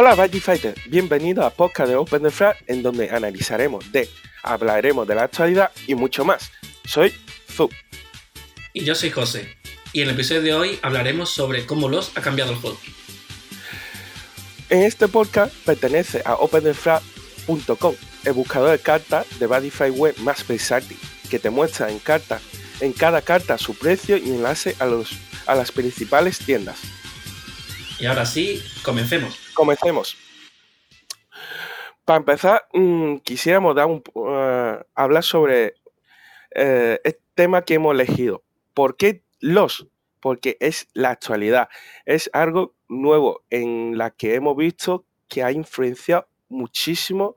Hola Badgie Fighter, bienvenido a Podcast de Open the Flag en donde analizaremos de, hablaremos de la actualidad y mucho más. Soy Zu. Y yo soy José. Y en el episodio de hoy hablaremos sobre cómo los ha cambiado el juego. En este podcast pertenece a OpenTheFrag.com, el buscador de cartas de Badify web más versátil, que te muestra en, carta, en cada carta su precio y enlace a, los, a las principales tiendas. Y ahora sí, comencemos. Comencemos. Para empezar, mm, quisiéramos dar un, uh, hablar sobre eh, el tema que hemos elegido. ¿Por qué los? Porque es la actualidad. Es algo nuevo en la que hemos visto que ha influenciado muchísimo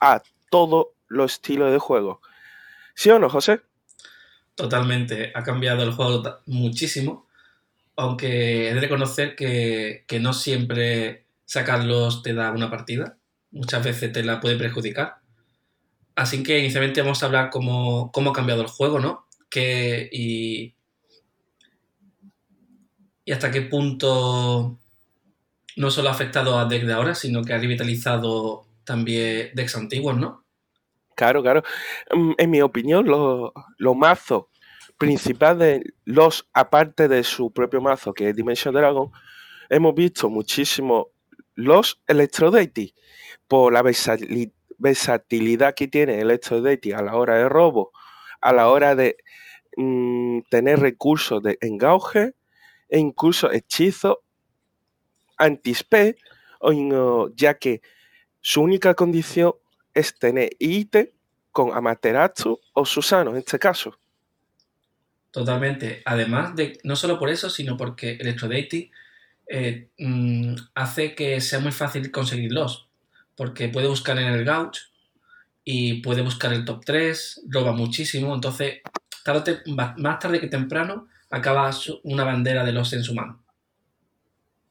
a todos los estilos de juego. ¿Sí o no, José? Totalmente. Ha cambiado el juego muchísimo. Aunque he de reconocer que, que no siempre sacarlos te da una partida. Muchas veces te la puede perjudicar. Así que inicialmente vamos a hablar cómo, cómo ha cambiado el juego, ¿no? Que, y, y hasta qué punto no solo ha afectado a deck de ahora, sino que ha revitalizado también decks antiguos, ¿no? Claro, claro. Mm, en mi opinión, los lo mazos principales de los, aparte de su propio mazo, que es Dimension Dragon, hemos visto muchísimo los Electro Deity por la versatilidad que tiene Electro Deity a la hora de robo, a la hora de mmm, tener recursos de engauge e incluso hechizos anti-spe, ya que su única condición es tener ítem con Amaterasu o Susano en este caso. Totalmente. Además de, no solo por eso, sino porque Electro Deity eh, mmm, hace que sea muy fácil conseguirlos. Porque puede buscar en el Gauch y puede buscar el top 3, roba muchísimo. Entonces, tarde, más tarde que temprano, acaba una bandera de los en su mano.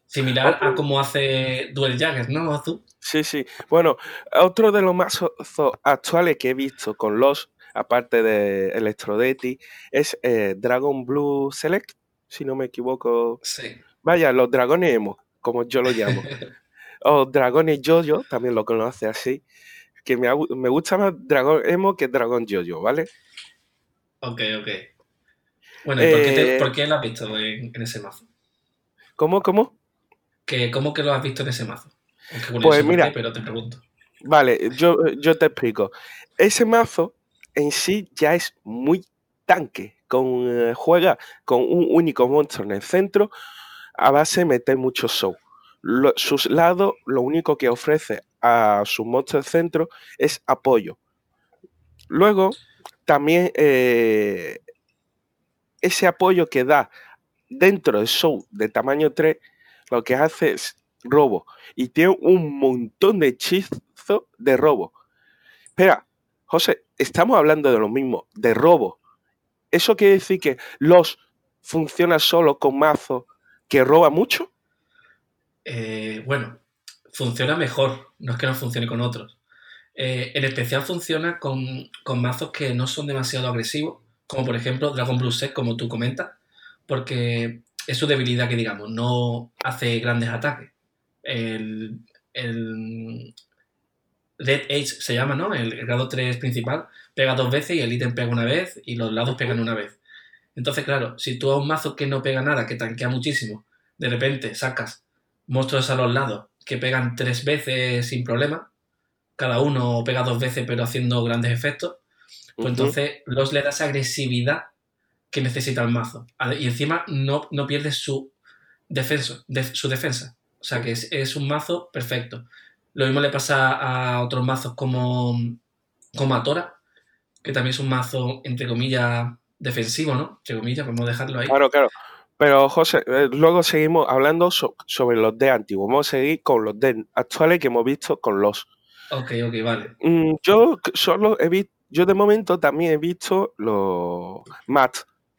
Similar a como hace Duel Jagger, ¿no, Azul? Sí, sí. Bueno, otro de los más actuales que he visto con los, aparte de Electrodetti, es eh, Dragon Blue Select, si no me equivoco. Sí. Vaya, los dragones emo, como yo lo llamo. o dragones Jojo, también lo conoce así. Que me, me gusta más dragón emo que dragón Jojo, ¿vale? Ok, ok. Bueno, ¿y por, qué te, por qué lo has visto en, en, ese mazo? ¿Cómo, cómo? Que, ¿Cómo que lo has visto en ese mazo? Aunque pues mira, qué, pero te pregunto. Vale, yo, yo te explico. Ese mazo en sí ya es muy tanque. Con, eh, juega con un único monstruo en el centro a base de meter mucho show. Sus lados, lo único que ofrece a su monstruo del centro es apoyo. Luego, también eh, ese apoyo que da dentro del show de tamaño 3, lo que hace es robo. Y tiene un montón de hechizos de robo. Espera, José, estamos hablando de lo mismo, de robo. ¿Eso quiere decir que los funciona solo con mazo que roba mucho? Eh, bueno, funciona mejor, no es que no funcione con otros. Eh, en especial funciona con, con, mazos que no son demasiado agresivos, como por ejemplo Dragon Blue Set, como tú comentas, porque es su debilidad que, digamos, no hace grandes ataques. El, el Red Age se llama, ¿no? El, el grado 3 principal pega dos veces y el ítem pega una vez y los lados pegan una vez. Entonces, claro, si tú a un mazo que no pega nada, que tanquea muchísimo, de repente sacas monstruos a los lados que pegan tres veces sin problema, cada uno pega dos veces pero haciendo grandes efectos, pues uh -huh. entonces los le das agresividad que necesita el mazo. Y encima no, no pierde su, defenso, de, su defensa. O sea que es, es, un mazo perfecto. Lo mismo le pasa a otros mazos como, como a Tora, que también es un mazo, entre comillas, defensivo, ¿no? Entre comillas, podemos dejarlo ahí. Claro, claro. Pero José, eh, luego seguimos hablando so sobre los de antiguos. Vamos a seguir con los de actuales que hemos visto con los. Ok, ok, vale. Mm, yo solo he visto, yo de momento también he visto los mat,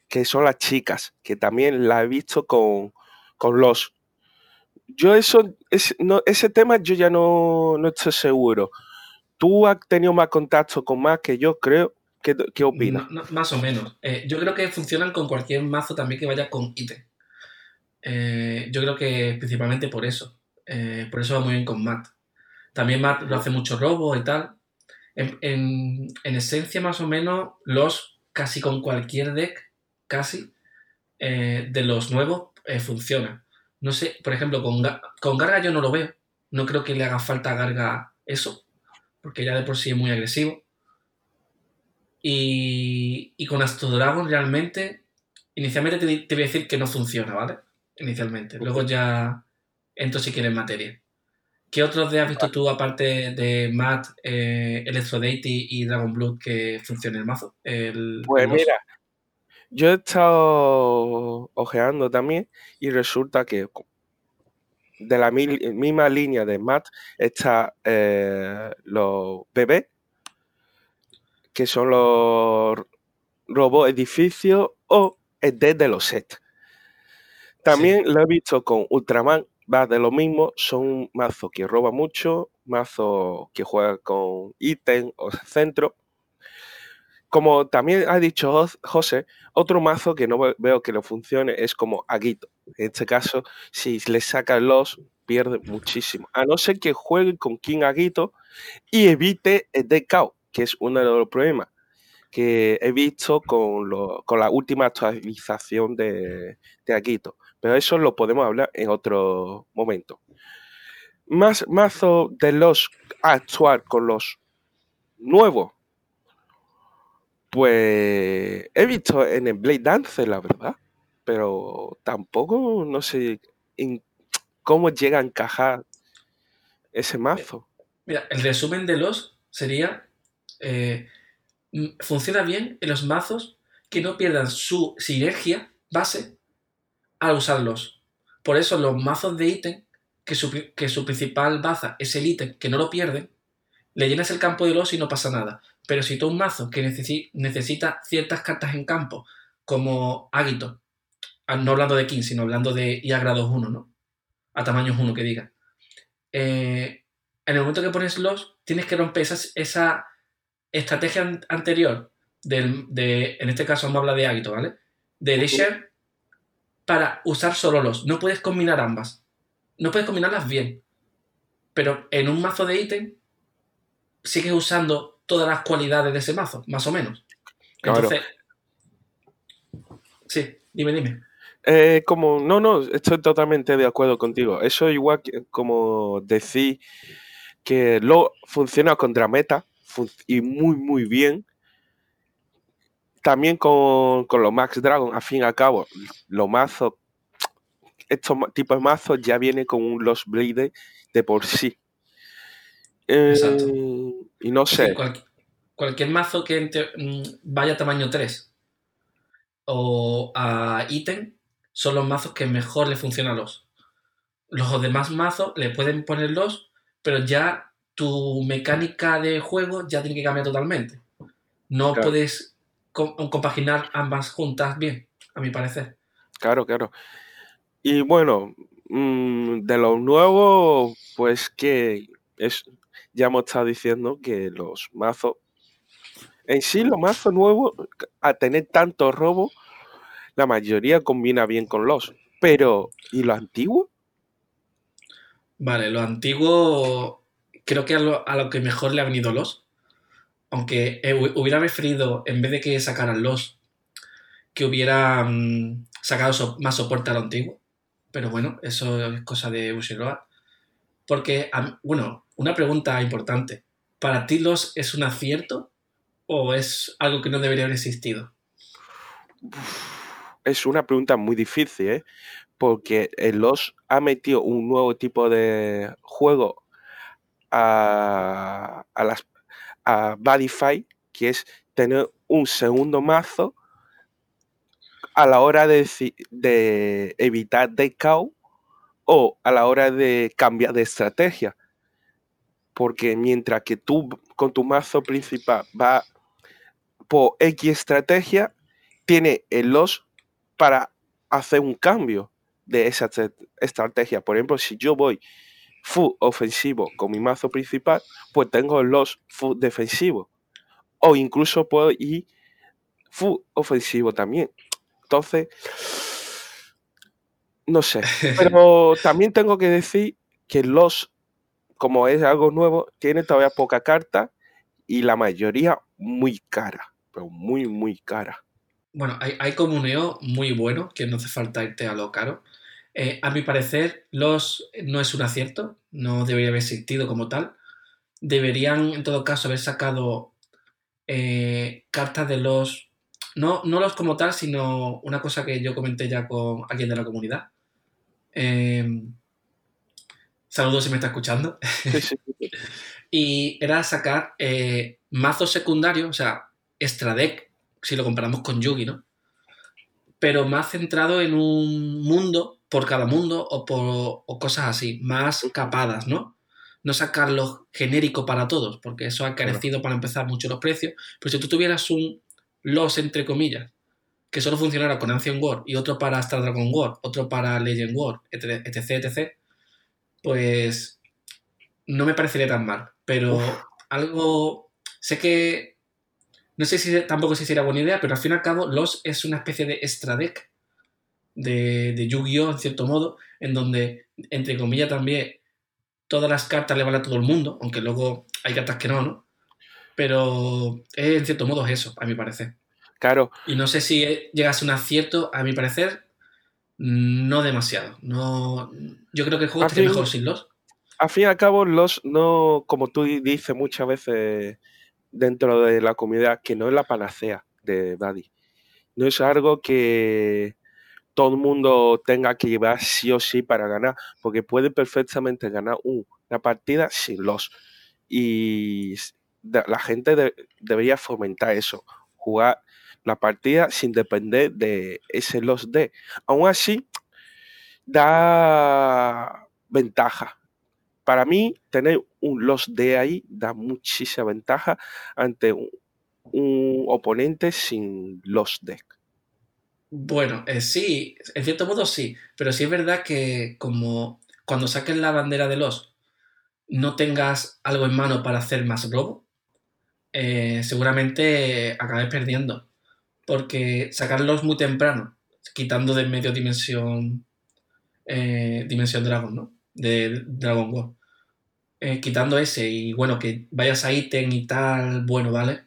que son las chicas, que también la he visto con, con los. Yo eso, es, no, ese tema yo ya no, no estoy seguro. Tú has tenido más contacto con más que yo, creo. ¿Qué, qué opinas? No, más o menos. Eh, yo creo que funcionan con cualquier mazo también que vaya con ítem. Eh, yo creo que principalmente por eso. Eh, por eso va muy bien con Matt. También Matt lo hace mucho robo y tal. En, esencia, más o menos, los casi con cualquier deck, casi, de los nuevos, funciona. No sé, por ejemplo, con, con Garga yo no lo veo. No creo que le haga falta a Garga eso, porque ya de por sí es muy agresivo. Y, y con Astro Dragon realmente, inicialmente te, voy a decir que no funciona, ¿vale? Inicialmente. Luego ya entro si quieres en materia. ¿Qué otros de has visto tú, aparte de Matt, eh, Electro Deity y Dragon Blood, que funcione el mazo? pues mira, yo he estado ojeando también y resulta que de la misma línea de Matt está eh, los bebés, que son los robots edificios o el de los sets. También lo he visto con Ultraman, va de lo mismo, son mazos que roba mucho, mazos que juega con ítem o centro. Como también ha dicho José, otro mazo que no veo que lo funcione es como Aguito. En este caso, si le saca los, pierde muchísimo. A no ser que juegue con King Aguito y evite el decao, que es uno de los problemas que he visto con, la última actualización de, de Aguito. Pero eso lo podemos hablar en otro momento. Más mazo de los actuar con los nuevos. Pues he visto en el Blade Dance, la verdad. Pero tampoco no sé cómo llega a encajar ese mazo. Mira, el resumen de los sería. Eh, funciona bien en los mazos que no pierdan su sinergia base al usarlos. Por eso los mazos de ítem, que su, que su principal baza es el ítem, que no lo pierden, le llenas el campo de los y no pasa nada. Pero si tú un mazo que necesita ciertas cartas en campo, como Águito, ah, no hablando de King, sino hablando de IA grados 1, ¿no? A tamaños 1 que diga. Eh, en el momento que pones los, tienes que romper esa, estrategia anterior de, en este caso vamos a hablar de Águito, ¿vale? De Desher para usar solo los. No puedes combinar ambas. No puedes combinarlas bien. Pero en un mazo de ítem sigues usando todas las cualidades de ese mazo, más o menos. Entonces. Sí, dime, dime. Eh, como, no, no, estoy totalmente de acuerdo contigo. Eso igual que como decir que lo funciona contra meta y muy, muy bien también con, los Max Dragon, al fin y al cabo, los mazos, estos tipos de mazos ya vienen con un Lost Blade de por sí. Exacto. Eh, y no sé. cualquier mazo que mm, vaya a tamaño 3 o a ítem son los mazos que mejor le funcionan a los. Los demás mazos le pueden poner los, pero ya tu mecánica de juego ya tiene que cambiar totalmente. No puedes compaginar ambas juntas bien, a mi parecer. Claro, claro. Y bueno, mm, de los nuevos, pues que es, ya hemos estado diciendo que los mazos, en sí los mazos nuevos, a tener tanto robo, la mayoría combina bien con los. Pero, ¿y lo antiguo? Vale, lo antiguo creo que a lo, a lo que mejor le ha venido los aunque hubiera preferido, en vez de que sacaran los, que hubiera mm, sacado más soporte a lo antiguo. Pero bueno, eso es cosa de Ushiroa. Porque, bueno, una pregunta importante. ¿Para ti los es un acierto o es algo que no debería haber existido? Es una pregunta muy difícil, ¿eh? Porque los ha metido un nuevo tipo de juego a, a las a Badify, que es tener un segundo mazo a la hora de, de evitar decaut o a la hora de cambiar de estrategia. Porque mientras que tú con tu mazo principal va por X estrategia, tiene el los para hacer un cambio de esa estrategia. Por ejemplo, si yo voy full ofensivo con mi mazo principal, pues tengo los full defensivo. O incluso puedo ir full ofensivo también. Entonces, no sé. Pero también tengo que decir que los, como es algo nuevo, tiene todavía poca carta y la mayoría muy cara, pero muy, muy cara. Bueno, hay, hay comuneo muy bueno, que no hace falta irte a lo caro. Eh, a mi parecer, los no es un acierto, no debería haber existido como tal. Deberían, en todo caso, haber sacado eh, cartas de los. No, no los como tal, sino una cosa que yo comenté ya con alguien de la comunidad. Em, saludos si me está escuchando. y era sacar eh, mazos secundarios, o sea, extra deck, si lo comparamos con Yugi, ¿no? Pero más centrado en un mundo por cada mundo o por cosas así, más capadas, ¿no? No sacarlo genérico para todos, porque eso ha carecido para empezar mucho los precios. Pero si tú tuvieras un los entre comillas, que solo funcionara con Ancient War y otro para Star Dragon War, otro para Legend War, etc, etc, pues no me parecería tan mal. Pero algo. Sé que. No sé si tampoco si sería buena idea, pero al fin y al cabo, los es una especie de extra deck de, de Yu-Gi-Oh! en cierto modo, en donde, entre comillas, también todas las cartas le van a todo el mundo, aunque luego hay cartas que no, ¿no? Pero en cierto modo es eso, a mi parecer. Claro. Y no sé si llegase un acierto, a mi parecer, no demasiado. No, yo creo que el juego estaría mejor sin los. Al fin y al cabo, los no, como tú dices muchas veces dentro de la comunidad, que no es la panacea de Daddy. No es algo que todo el mundo tenga que llevar sí o sí para ganar, porque puede perfectamente ganar una partida sin los. Y la gente debería fomentar eso, jugar la partida sin depender de ese los de. Aún así, da ventaja. Para mí, tener un los de ahí da muchísima ventaja ante un, oponente sin los deck. Bueno, eh, sí, en cierto modo sí, pero sí es verdad que como cuando saques la bandera de los no tengas algo en mano para hacer más robo, eh, seguramente acabes perdiendo. Porque sacarlos muy temprano, quitando de medio dimensión eh, Dimensión Dragon, ¿no? De Dragon Ball. quitando ese y bueno, que vayas a ítem y tal, bueno, vale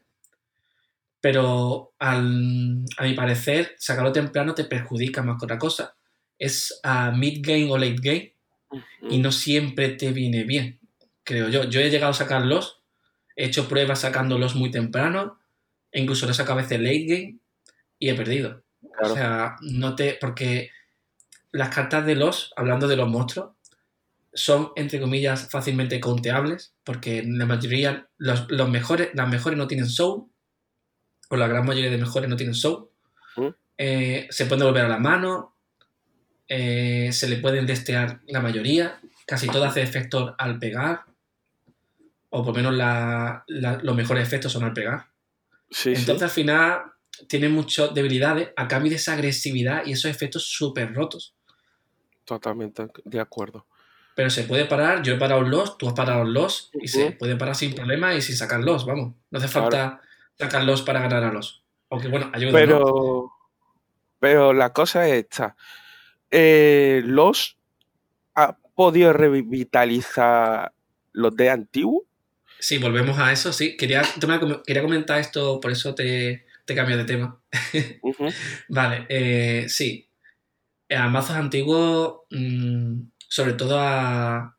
pero al, a mi parecer, sacarlo temprano te perjudica más que otra cosa. Es a mid game o late game y no siempre te viene bien, creo yo. Yo he llegado a sacarlos, he hecho pruebas sacándolos muy temprano, e incluso los he sacado a veces late game y he perdido. O sea, no te. Porque las cartas de los, hablando de los monstruos, son, entre comillas, fácilmente conteables, porque la mayoría, los, los mejores, las mejores no tienen soul, o la gran mayoría de mejores no tienen show. ¿Mm? Eh, se pueden volver a la mano, eh, se le pueden destear la mayoría, casi todo hace efecto al pegar, o por lo menos los mejores efectos son al pegar. Entonces al final tiene muchas debilidades a cambio de esa agresividad y esos efectos súper rotos. Totalmente de acuerdo. Pero se puede parar, yo he parado los, tú has parado los, y se puede parar sin problema y sin sacarlos, vamos. No hace falta sacarlos para ganar a los. Aunque bueno, ayuda. Pero, pero la cosa es esta. Eh, ¿Los ha podido revitalizar los de antiguo? Sí, volvemos a eso, sí. Quería, quería comentar esto, por eso te, te cambio de tema. vale, eh, sí. A mazos antiguos, mm, sobre todo a.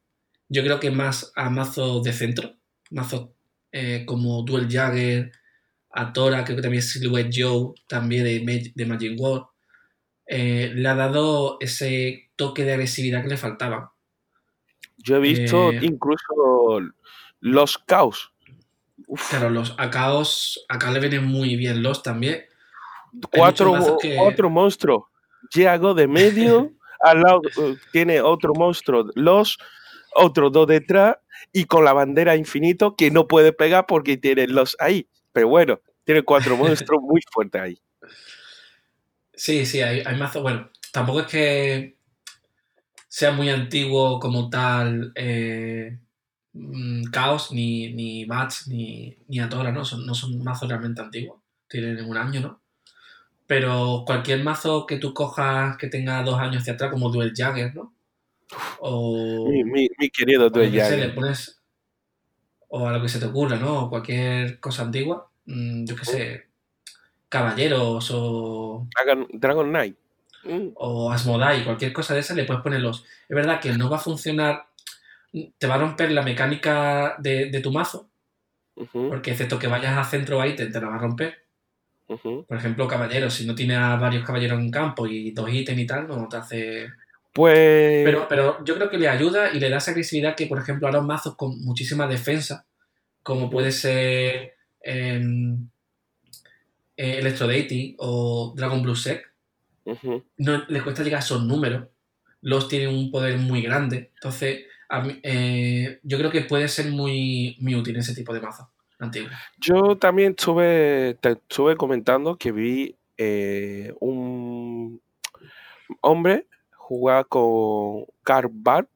Yo creo que más a mazos de centro. Mazos eh, como Duel Jagger, a Tora, creo que también Silhouette Joe, también de, de Magic World, eh, le ha dado ese toque de agresividad que le faltaba. Yo he visto incluso los caos. Claro, los a caos, acá le vienen muy bien los también. Cuatro, Otro monstruo. Llego de medio, al lado eh, tiene otro monstruo, los, otros dos detrás y con la bandera infinito que no puede pegar porque tiene los ahí. Pero bueno, tiene cuatro monstruos muy fuertes ahí. Sí, sí, hay, hay mazos. Bueno, tampoco es que sea muy antiguo como tal eh, mm, Chaos, ni, ni Mats, ni, ni Atora, ¿no? Son, no son mazos realmente antiguos. Tienen un año, ¿no? Pero cualquier mazo que tú cojas que tenga dos años hacia atrás, como Duel Jagger, ¿no? O, Mi, mi- mi querido o le pones. O a lo que se te ocurra, ¿no? O cualquier cosa antigua. mm, yo qué sé. Caballeros o. Dragon, Dragon Knight. Mm, o Asmodai, cualquier cosa de esa, le puedes ponerlos. Es verdad que no va a funcionar, te va a romper la mecánica de, de tu mazo, porque excepto que vayas a centro ahí, te, te la va a romper. Por ejemplo, caballeros, si no tienes a varios caballeros en campo y dos ítems y tal, no te hace... Pues. Pero, pero yo creo que le ayuda y le da esa agresividad que, por ejemplo, a los mazos con muchísima defensa, como puede ser em, eh, Electro Deity o Dragon Blue Sec, ujú. no les cuesta llegar a esos números. Los tienen un poder muy grande. Entonces, eh, yo creo que puede ser muy, muy útil ese tipo de mazo antiguo. Yo también estuve, te estuve comentando que vi eh, un hombre jugar con Carbar.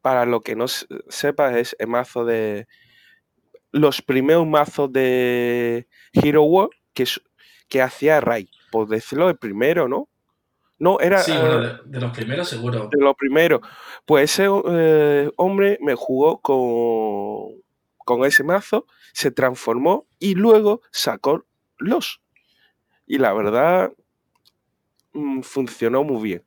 Para lo que no se- sepas, es el mazo de. Los primeros mazos de Hero World que, que hacía Ray. Por decirlo, el primero, ¿no? No, era. Sí, bueno, de, de los primeros seguro. de lo primero. Pues ese eh, hombre me jugó con, con ese mazo, se transformó y luego sacó los. Y la verdad, mm, funcionó muy bien.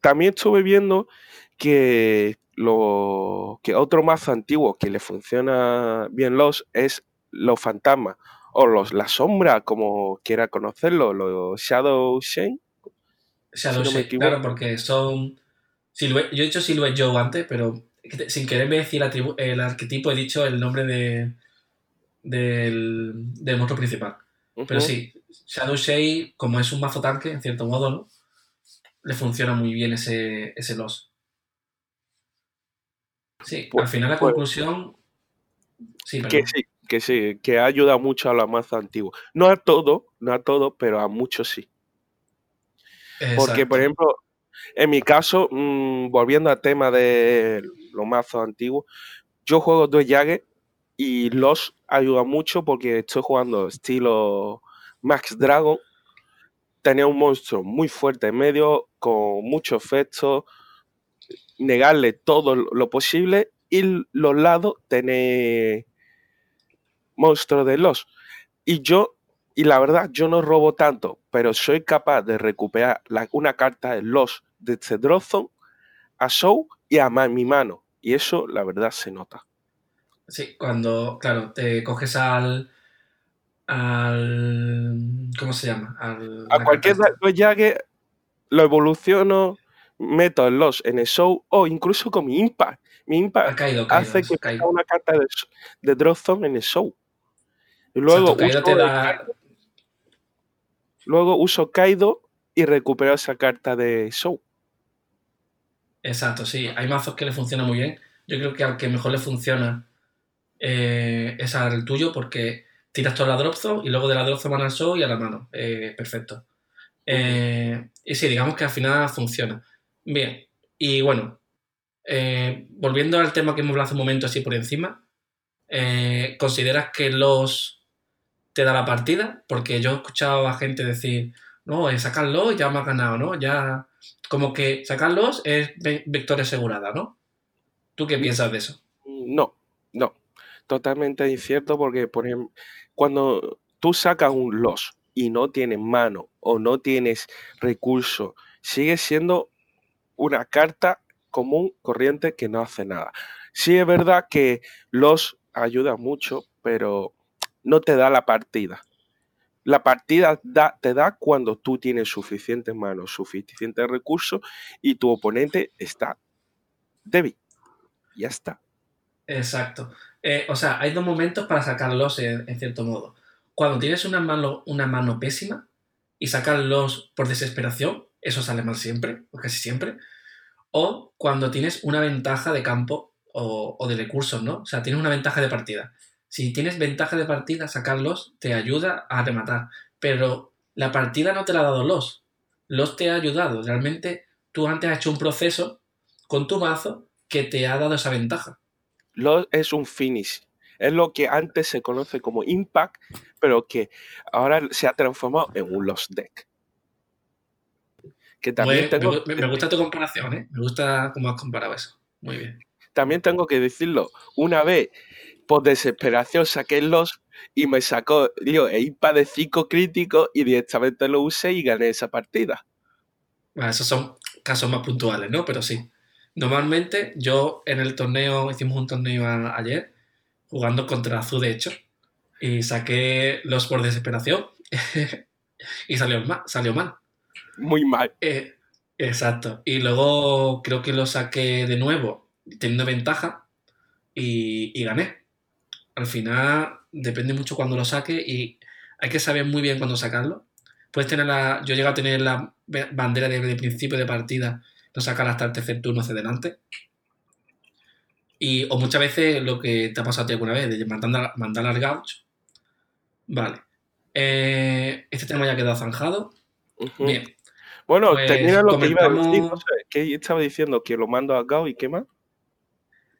También estuve viendo que, lo, que otro mazo antiguo que le funciona bien los es los fantasmas o los la sombra, como quiera conocerlo, los Shadow Shane. Shadow si no me Shade, equivoco. claro, porque son. Silhouette- yo he dicho Silhouette Joe antes, pero sin quererme decir el, arquetipo, he dicho el nombre de, del, del monstruo principal. Pero sí, Shadow Shade, como es un mazo tanque, en cierto modo, ¿no? Le funciona muy bien ese, ese loss. Sí, Pues- al final la pues- conclusión. Sí, Que sí, que sí, que ayuda mucho a los mazos antiguos. No a todo, no a todo, pero a muchos sí. Porque, por ejemplo, en mi caso, mm, volviendo al tema de los mazos antiguos, yo juego dos Jagger y los ayuda mucho porque estoy jugando estilo Max Dragon. Tenía un monstruo muy fuerte en medio, con mucho efecto, negarle todo lo posible y los lados tener monstruos de los. Y yo, y la verdad, yo no robo tanto, pero soy capaz de recuperar la- una carta de los de Cedrozon a Show y a mi mano. Y eso, la verdad, se nota. Sí, cuando, claro, te coges al. al. ¿Cómo se llama? Al, A cualquier. Jagger lo evoluciono, meto el los en el Show o incluso con mi Impact. Mi Ha Impact caído, caído, hace que ponga una carta de, de en el Show. Y luego uso te da. Luego uso Kaido y recupero esa carta de Show. Exacto, sí. Hay mazos que le funcionan muy bien. Yo creo que al que mejor le funciona eh, es al tuyo porque tiras toda la drop zone y luego de la drop zone van al show y a la mano. Eh, perfecto. Eh, y sí, digamos que al final funciona. Bien. Y bueno, volviendo al tema que hemos hablado hace un momento así por encima, ¿consideras que los te da la partida? Porque yo he escuchado a gente decir, no, eh, sacarlos ya me has ganado, ¿no? Ya, como que sacarlos es victoria asegurada, ¿no? ¿Tú qué piensas de eso? No, no. Totalmente incierto porque, por ejemplo, cuando tú sacas un los y no tienes mano o no tienes recursos, sigue siendo una carta común, corriente, que no hace nada. Sí es verdad que los ayuda mucho, pero no te da la partida. La partida da- te da cuando tú tienes suficientes manos, suficientes recursos y tu oponente está débil. Ya está. Exacto. Eh, o sea, hay dos momentos para sacarlos en, en cierto modo. Cuando tienes una mano, una mano pésima y sacarlos por desesperación, eso sale mal siempre, o casi siempre. O cuando tienes una ventaja de campo o, o de recursos, ¿no? O sea, tienes una ventaja de partida. Si tienes ventaja de partida, sacarlos te ayuda a rematar. Pero la partida no te la ha dado los. Los te ha ayudado. Realmente tú antes has hecho un proceso con tu mazo que te ha dado esa ventaja. Lo es un finish. Es lo que antes se conoce como impact, pero que ahora se ha transformado en un lost deck. Que también tengo, me, me gusta tu comparación, ¿eh? Me gusta cómo has comparado eso. Muy bien. también tengo que decirlo. Una vez, por desesperación, saqué los y me sacó, digo, el IPA de 5 críticos y directamente lo usé y gané esa partida. Bueno, esos son casos más puntuales, ¿no? Pero sí. Normalmente yo en el torneo, hicimos un torneo a- ayer, jugando contra Azul de hecho, y saqué los por desesperación y salió mal. Salió mal. Muy mal. Eh, exacto. Y luego creo que lo saqué de nuevo, teniendo ventaja, y, y gané. Al final depende mucho cuando lo saque y hay que saber muy bien cuándo sacarlo. Puedes tener la. Yo llego a tener la bandera de, de principio de partida, no sacar hasta el tercer turno hacia adelante. Y, o muchas veces lo que te ha pasado a ti alguna vez, de mandar, mandar al gauch. Vale. Eh, este tema ya ha quedado zanjado. Bien. Bueno, Pues termina lo que iba a decir. ¿Qué estaba diciendo? Que lo mando a Gao y qué más.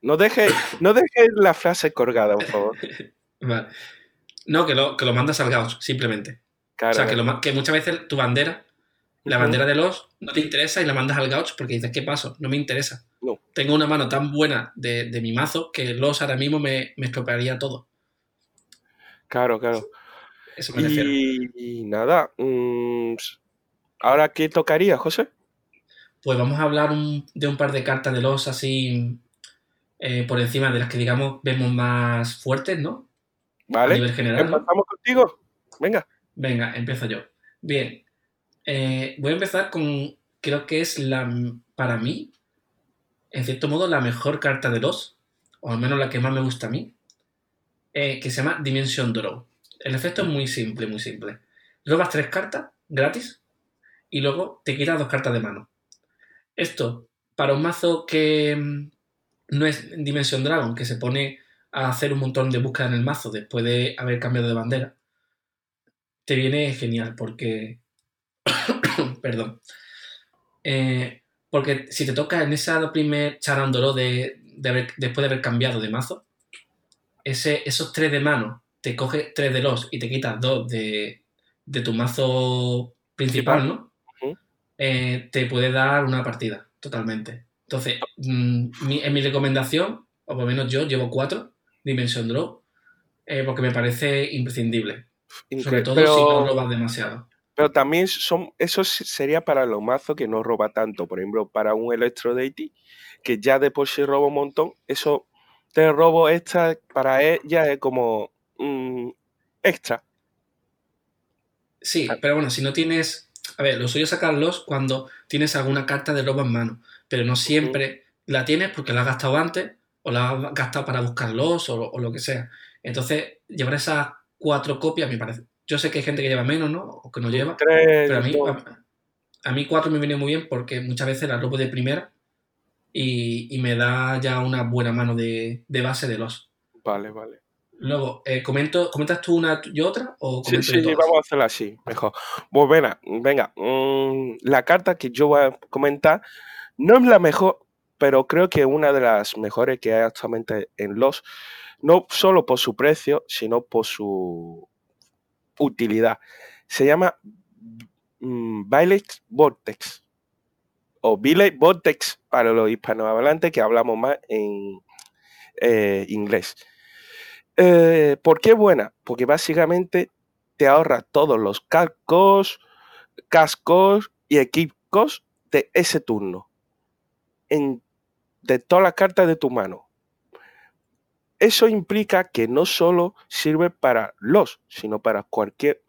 No dejes no deje la frase colgada, por favor. Vale. No, que lo, que lo mandas al gauch, simplemente. Cara, o sea, que, lo ma- que muchas veces tu bandera, la bandera de los, no te interesa y la mandas al gauch porque dices, ¿qué paso? No me interesa. No. Tengo una mano tan buena de, de mi mazo que los ahora mismo me, me estropearía todo. Claro, claro. Eso me refiero. Y, y nada. mm, ¿Ahora qué tocaría, José? Pues vamos a hablar un- de un par de cartas de los así eh, por encima de las que, digamos, vemos más fuertes, ¿no? A ¿Vale? nivel general. ¿no? ¿Empezamos contigo? Venga. Venga, empiezo yo. Bien. Eh, voy a empezar con, creo que es la, para mí, en cierto modo, la mejor carta de los, o al menos la que más me gusta a mí, eh, que se llama Dimension Draw. El efecto es muy simple, muy simple. Robas tres cartas gratis y luego te quitas dos cartas de mano. Esto, para un mazo que no es Dimension Dragon, que se pone a hacer un montón de búsqueda en el mazo después de haber cambiado de bandera, te viene genial porque. Perdón. Eh, porque si te toca en esa primer charándolo de, de haber- después de haber cambiado de mazo, ese, esos tres de mano, te coge tres de los y te quitas dos de, de tu mazo principal, ¿no? Eh, te puede dar una partida, totalmente. Entonces, mm, mi- en mi recomendación, o por lo menos yo llevo cuatro, Dimension Draw, eh, porque me parece imprescindible. Sobre todo pero, si no robas demasiado. pero también son, eso sería para los mazos que no roba tanto. Por ejemplo, para un Electro Deity, que ya de por sí roba un montón, eso te robo extra para ella es como mm, extra. Sí, pero bueno, si no tienes. A ver, lo suyo es sacarlos cuando tienes alguna carta de robo en mano. Pero no siempre la tienes porque la has gastado antes o la has gastado para buscarlos o, o lo que sea. Entonces, llevar esas cuatro copias me parece. Yo sé que hay gente que lleva menos, ¿no? O que no lleva. Tres, Pero a mí, a, a mí cuatro me viene muy bien porque muchas veces la robo de primera y, y me da ya una buena mano de, de base de los. Vale, vale. Luego, eh, comento, ¿comentas tú una y otra? O Sí, sí, todas? vamos a hacerla así, mejor. Pues venga, venga. mm, la carta que yo voy a comentar no es la mejor, pero creo que es una de las mejores que hay actualmente en los, no solo por su precio, sino por su utilidad. Se llama mm, Violet Vortex o Violet Vortex para los hispanohablantes que hablamos más en eh, inglés. Eh, ¿Por qué buena? Porque básicamente te ahorra todos los cascos, cascos y equipos de ese turno. De todas las cartas de tu mano. Eso implica que no solo sirve para los, sino para cualquier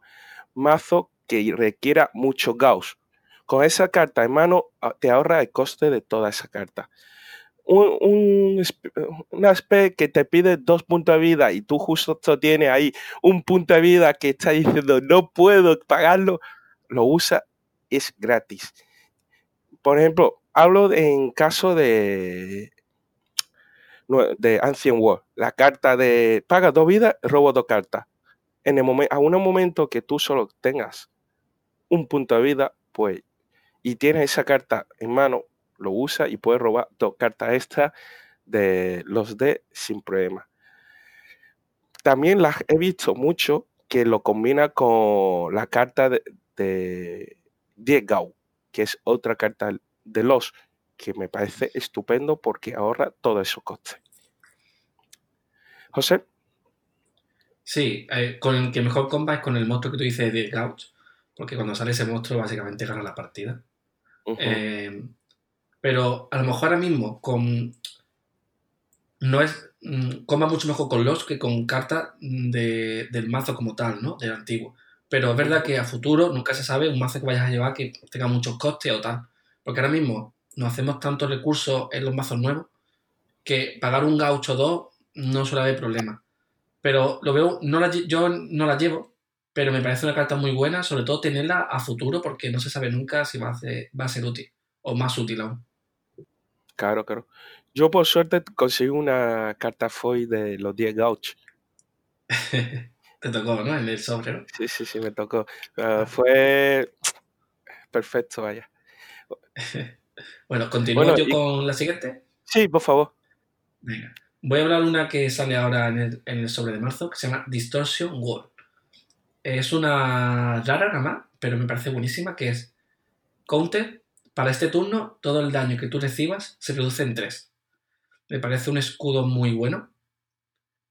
mazo que requiera mucho Gauss. Con esa carta en mano ah, te ahorra el coste de toda esa carta. Un, spec que te pide dos puntos de vida y tú justo tienes ahí un punto de vida que está diciendo no puedo pagarlo, lo usa, es gratis. Por ejemplo, hablo en caso de, de Ancient War, la carta de paga dos vidas, robo dos cartas. En el momento, a un momento que tú solo tengas un punto de vida, pues, y tienes esa carta en mano, lo usa y puedes robar dos cartas extra de los D sin problema. También las he visto mucho que lo combina con la carta de, de Diegao, que es otra carta de los que me parece estupendo porque ahorra todo esos costes. José. Sí, eh, con el que mejor comba es con el monstruo que tú dices de Gouch, porque cuando sale ese monstruo básicamente gana la partida. Eh, pero a lo mejor ahora mismo con no es mm, comba mucho mejor con los que con cartas del mazo como tal, ¿no? Del antiguo. Pero es verdad que a futuro nunca se sabe un mazo que vayas a llevar que tenga muchos costes o tal. Porque ahora mismo no hacemos tantos recursos en los mazos nuevos que pagar un gaucho 2 no suele haber problema. Pero lo veo, no la, yo no la llevo, pero me parece una carta muy buena, sobre todo tenerla a futuro porque no se sabe nunca si va a, va a ser útil o más útil aún. Claro, claro. Yo por suerte conseguí una carta foil de los 10 gauchos. Te tocó, ¿no? En el sobre, Sí, sí, sí, me tocó. Ah, fue perfecto, vaya. bueno, continúo yo con la siguiente. Sí, por favor. Venga. Voy a hablar una que sale ahora en el, sobre de marzo, que se llama Distortion World. Es una rara nada más, pero me parece buenísima, que es Counter. Para este turno, todo el daño que tú recibas se reduce en 3. Me parece un escudo muy bueno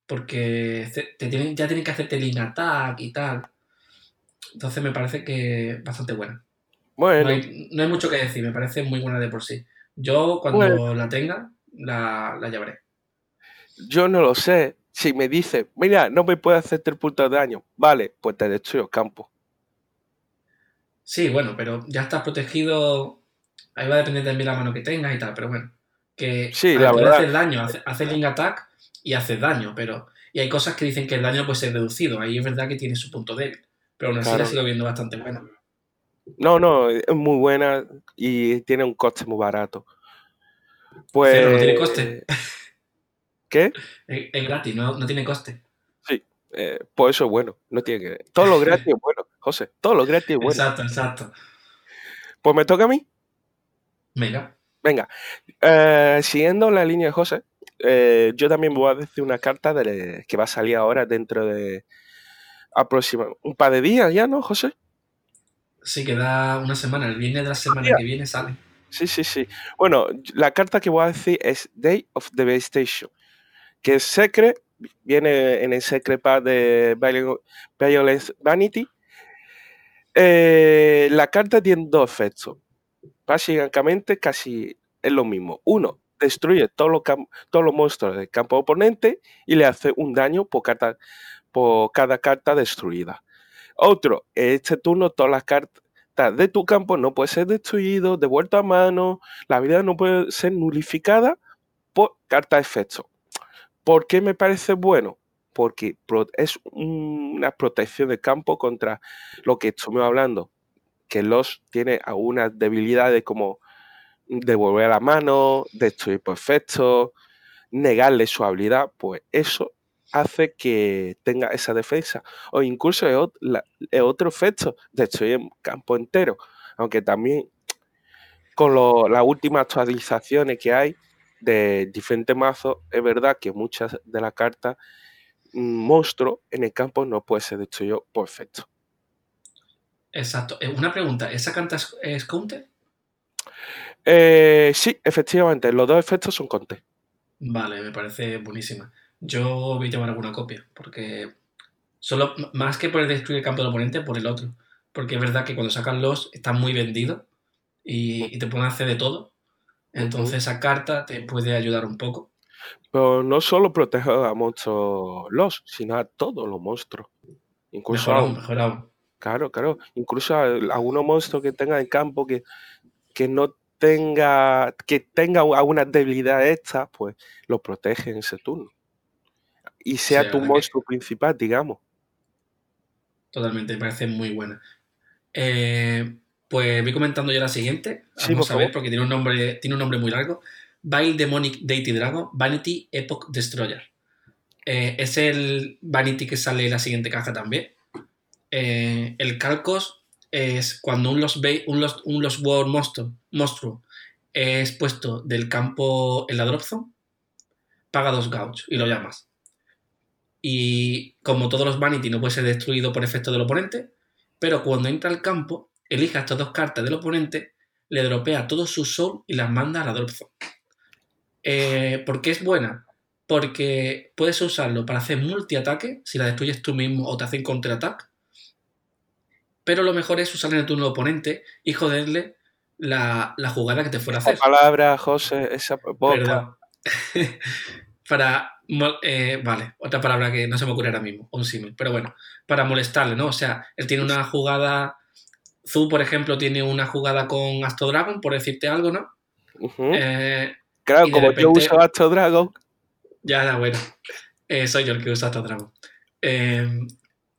porque te tienen, ya tienen que hacerte link attack y tal. Entonces me parece que bastante buena. Bueno. No hay, mucho que decir, me parece muy buena de por sí. Yo cuando la tenga, la, la, llevaré. Yo no lo sé. Si me dice, mira, no me puede hacer tres puntos de daño, vale, pues te destruyo campo. Sí, bueno, pero ya estás protegido. Ahí va a depender de la mano que tengas y tal, pero bueno. Que sí, la verdad. hacer daño, hacer link attack y hace daño, pero... Y hay cosas que dicen que el daño puede ser reducido, ahí es verdad que tiene su punto débil, pero aún así la sigo viendo bastante buena. No, no, es muy buena y tiene un coste muy barato. Pues... Pero no tiene coste. ¿Qué? Es, gratis, no, tiene coste. Sí, eh, por eso es bueno, no tiene que... Todo lo gratis es bueno, José, todo lo gratis es bueno. Exacto, exacto. Pues me toca a mí. Venga. Venga, eh, siguiendo la línea de José, eh, yo también voy a decir una carta que va a salir ahora dentro de aproximadamente un par de días ya, ¿no, José? Sí, queda una semana. El viernes de la semana que viene sale. Sí, sí, sí. Bueno, la carta que voy a decir es Day of Devastation, que es Secret, viene en el Secret Pack de Violence Vanity. Eh, la carta tiene dos efectos. Básicamente casi es lo mismo. Uno, destruye todos los, todos los monstruos del campo oponente y le hace un daño por, por cada carta destruida. Otro, este turno todas las cartas de tu campo no pueden ser destruidas, devueltas a mano, la vida no puede ser nulificada por carta de efecto. ¿Por qué me parece bueno? Porque es una protección de campo contra lo que estuvimos hablando, que los tiene algunas debilidades como devolver la mano, destruir por efecto, negarle su habilidad, pues eso hace que tenga esa defensa. O incluso es, otro efecto, destruir el campo entero. Aunque también con las últimas actualizaciones que hay de diferentes mazos, es verdad que muchas de las cartas mm, monstruo en el campo no puede ser destruido por efecto. Exacto. Eh, una pregunta, ¿esa carta es counter? Eh, sí, efectivamente, los dos efectos son conté. Vale, me parece buenísima. Yo voy a llevar alguna copia, porque solo más que por el destruir el campo del oponente, por el otro. Porque es verdad que cuando sacan los están muy vendidos y, te pueden hacer de todo. Entonces esa carta te puede ayudar un poco. Pero no solo protege a monstruos los, sino a todos los monstruos. Incluso mejor aún, mejor aún. Claro, claro. Incluso a algunos monstruos que tengan en campo que, que no tenga, que tenga alguna debilidad extra, pues lo protege en ese turno. Y sea tu monstruo principal, digamos. Totalmente, me parece muy buena. Eh, pues voy comentando ya la siguiente. Vamos a ver, porque tiene un nombre, tiene un nombre muy largo. Vile Demonic Deity Dragon, Vanity Epoch Destroyer. Eh, es el Vanity que sale en la siguiente caja también. Eh, el Calcos es cuando un Lost, un Lost, un World monstruo, monstruo es puesto del campo en la drop zone, paga dos gauch y lo llamas. Y como todos los vanity no puede ser destruido por efecto del oponente, pero cuando entra al campo, elija estas dos cartas del oponente le dropea todo su soul y las manda a la drop zone. Eh, ¿Por qué es buena? Porque puedes usarlo para hacer multi-ataque si la destruyes tú mismo o te hacen counter-attack. Pero lo mejor es usarla en el turno del oponente y joderle la, jugada que te fuera a hacer. palabra, José, esa boca. para. Eh, vale, otra palabra que no se me ocurre ahora mismo, un símil. Pero bueno, para molestarle, ¿no? O sea, él tiene una jugada. Zu, por ejemplo, tiene una jugada con Astro Dragon, por decirte algo, ¿no? Eh, claro, como yo uso Astro Dragon. Ya, ya, bueno. Eh, soy yo el que usa Astro Dragon.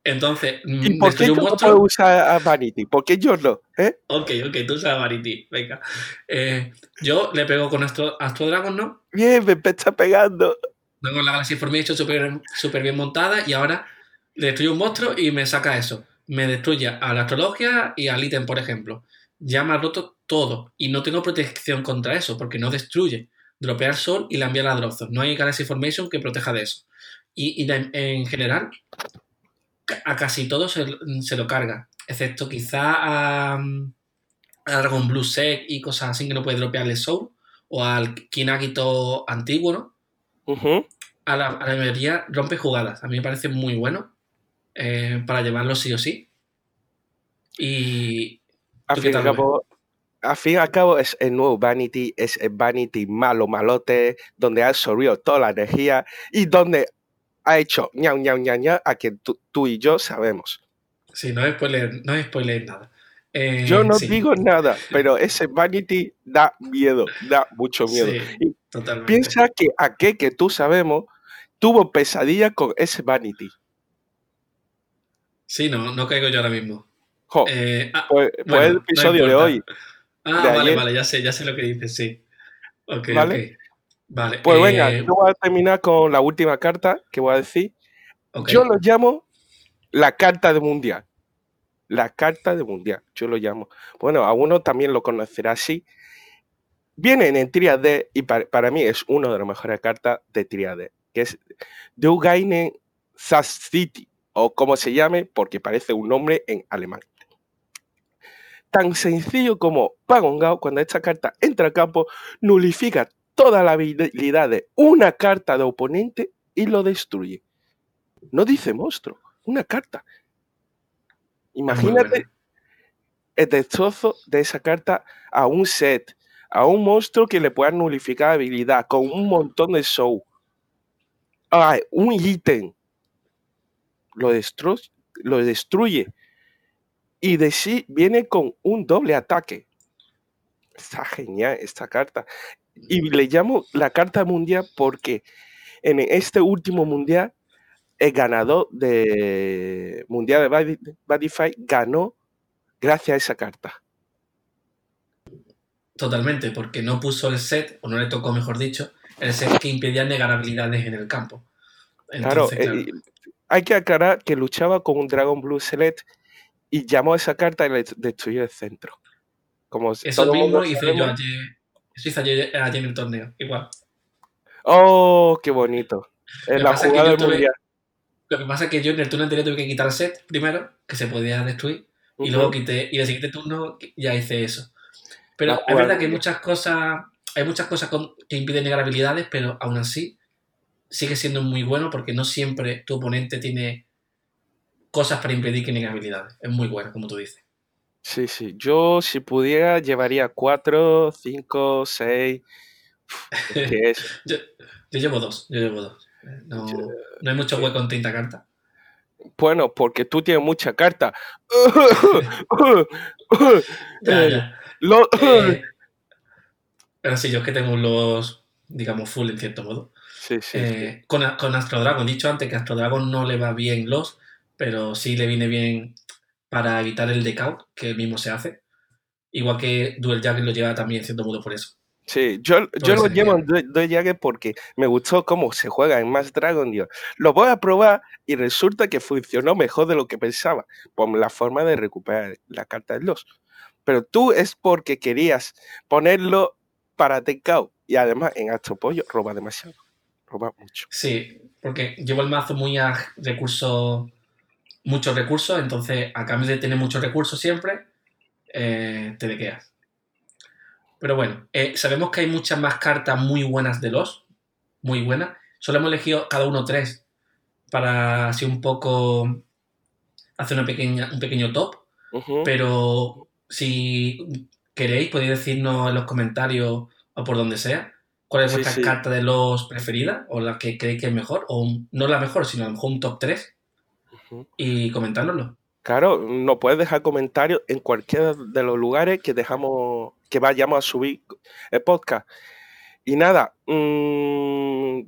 Entonces, ¿y mm, por qué yo no puedo usar a Vanity? ¿Por qué yo no? ¿Eh? Ok, ok, tú usas a Vanity, venga. Eh, yo le pego con Astro, Astro, Dragon, ¿no? Bien, me está pegando. Tengo la Galaxy Formation súper super bien montada y ahora le destruyo un monstruo y me saca eso. Me destruye a la astrología y al ítem, por ejemplo. Ya me ha roto todo y no tengo protección contra eso porque no destruye. Dropea el sol y la envía a la. No hay Galaxy Formation que proteja de eso. Y, en general, a casi todos se, lo carga, excepto quizá a, Dragon Blue Sec y cosas así que no puede dropearle Soul, o al Kinagito antiguo, ¿no? a, la, mayoría rompe jugadas. A mí me parece muy bueno eh, para llevarlo sí o sí. Y. A fin, y al cabo, es el nuevo Vanity, es el Vanity malo, malote, donde ha absorbido toda la energía y donde ha hecho ñau, ñau, ñau, ñau a quien tú, y yo sabemos. Sí, no es spoiler, no es spoiler nada. Eh, yo no digo nada, pero ese Vanity da miedo, da mucho miedo. Sí, totalmente. Piensa que aquel que tú sabemos tuvo pesadilla con ese Vanity. Sí, no, no caigo yo ahora mismo. Eh, ah, pues, el episodio de hoy. Ah, vale, vale, ya sé, ya sé lo que dices, sí. Ok, ¿Vale? Vale. Pues venga, eh, yo voy a terminar con la última carta que voy a decir. Yo lo llamo la carta de mundial. La carta de mundial, yo lo llamo. Bueno, a uno también lo conocerá así. Viene en Triade y para, mí es una de las mejores cartas de Triade, que es Deugainen City, o como se llame, porque parece un nombre en alemán. Tan sencillo como Pagongao, cuando esta carta entra a campo, nulifica toda la habilidad de una carta de oponente y lo destruye. No dice monstruo, una carta. Imagínate el destrozo de esa carta a un set, a un monstruo que le pueda nulificar habilidad con un montón de show. Ay, un ítem. Lo, lo destruye. Y de sí viene con un doble ataque. Está genial esta carta. Y le llamo la carta mundial porque en este último mundial, el ganador de mundial de Badify ganó gracias a esa carta. Totalmente, porque no puso el set, o no le tocó, mejor dicho, el set que impedía negar habilidades en el campo. claro, eh, hay que aclarar que luchaba con un Dragon Blue Select y llamó a esa carta y le destruyó el centro. Como Eso mismo hice yo ayer Suiza ayer en el torneo, igual. Oh, qué bonito. En la jugada del mundial. Lo que pasa es que yo en el turno anterior tuve que quitar el set primero, que se podía destruir, y luego quité, y en el siguiente turno ya hice eso. Pero es verdad que hay muchas cosas, hay muchas cosas que impiden negar habilidades, pero aún así sigue siendo muy bueno porque no siempre tu oponente tiene cosas para impedir que niegue habilidades. Es muy bueno, como tú dices. Sí, sí. Yo, si pudiera, llevaría cuatro, cinco, seis. yo, llevo dos, yo llevo dos. No, hay mucho hueco en tinta carta. Bueno, porque tú tienes mucha carta. Eh, eh, pero sí, yo es que tengo los, digamos, full en cierto modo. Sí, sí, eh, Con, con Astro Dragon, dicho antes que Astro Dragon no le va bien los, pero sí le viene bien para evitar el decaut que él mismo se hace. Igual que Duel Jagger lo lleva también en cierto modo por eso. Sí, yo, yo lo llevo en Duel Jagger porque me gustó cómo se juega en Más Dragon. Dios. Lo voy a probar y resulta que funcionó mejor de lo que pensaba, por la forma de recuperar la carta de los. Pero tú es porque querías ponerlo para decaut y además en Astropollo roba demasiado. Roba mucho. Sí, porque llevo el mazo muy a recursos muchos recursos, entonces a cambio de tener muchos recursos siempre, eh, te dequeas. Pero bueno, eh, sabemos que hay muchas más cartas muy buenas de los, muy buenas. Solo hemos elegido cada uno tres para así un poco hacer una pequeña, un pequeño top. Pero si queréis, podéis decirnos en los comentarios o por donde sea cuál es Sí, vuestra sí. carta de los preferida o la que creéis que es mejor, o un- no la mejor, sino a lo mejor un top 3 Ujú. Y comentárnoslo. Claro, nos puedes dejar comentarios en cualquiera de los lugares que dejamos, que vayamos a subir el podcast. Y nada, mm,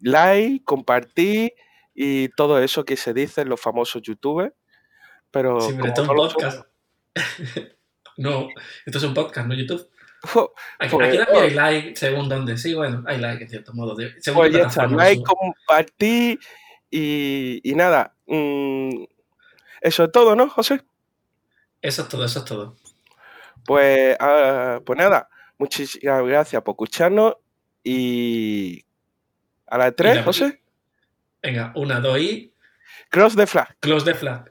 like, compartir y todo eso que se dice en los famosos youtubers. Pero Siempre como esto es un podcast. no, esto es un podcast, no YouTube. somos, Aquí, Pues, aquí también oh. hay like según donde. Sí, bueno, hay like en cierto modo. según pues ya está, like, compartir y, y nada. mm, eso es todo, ¿no, José? Eso es todo, eso es todo. Pues, ah, pues nada, muchísimas gracias por escucharnos y a las Y 3, la- José, Venga, una, dos y cross the flag. close the flag.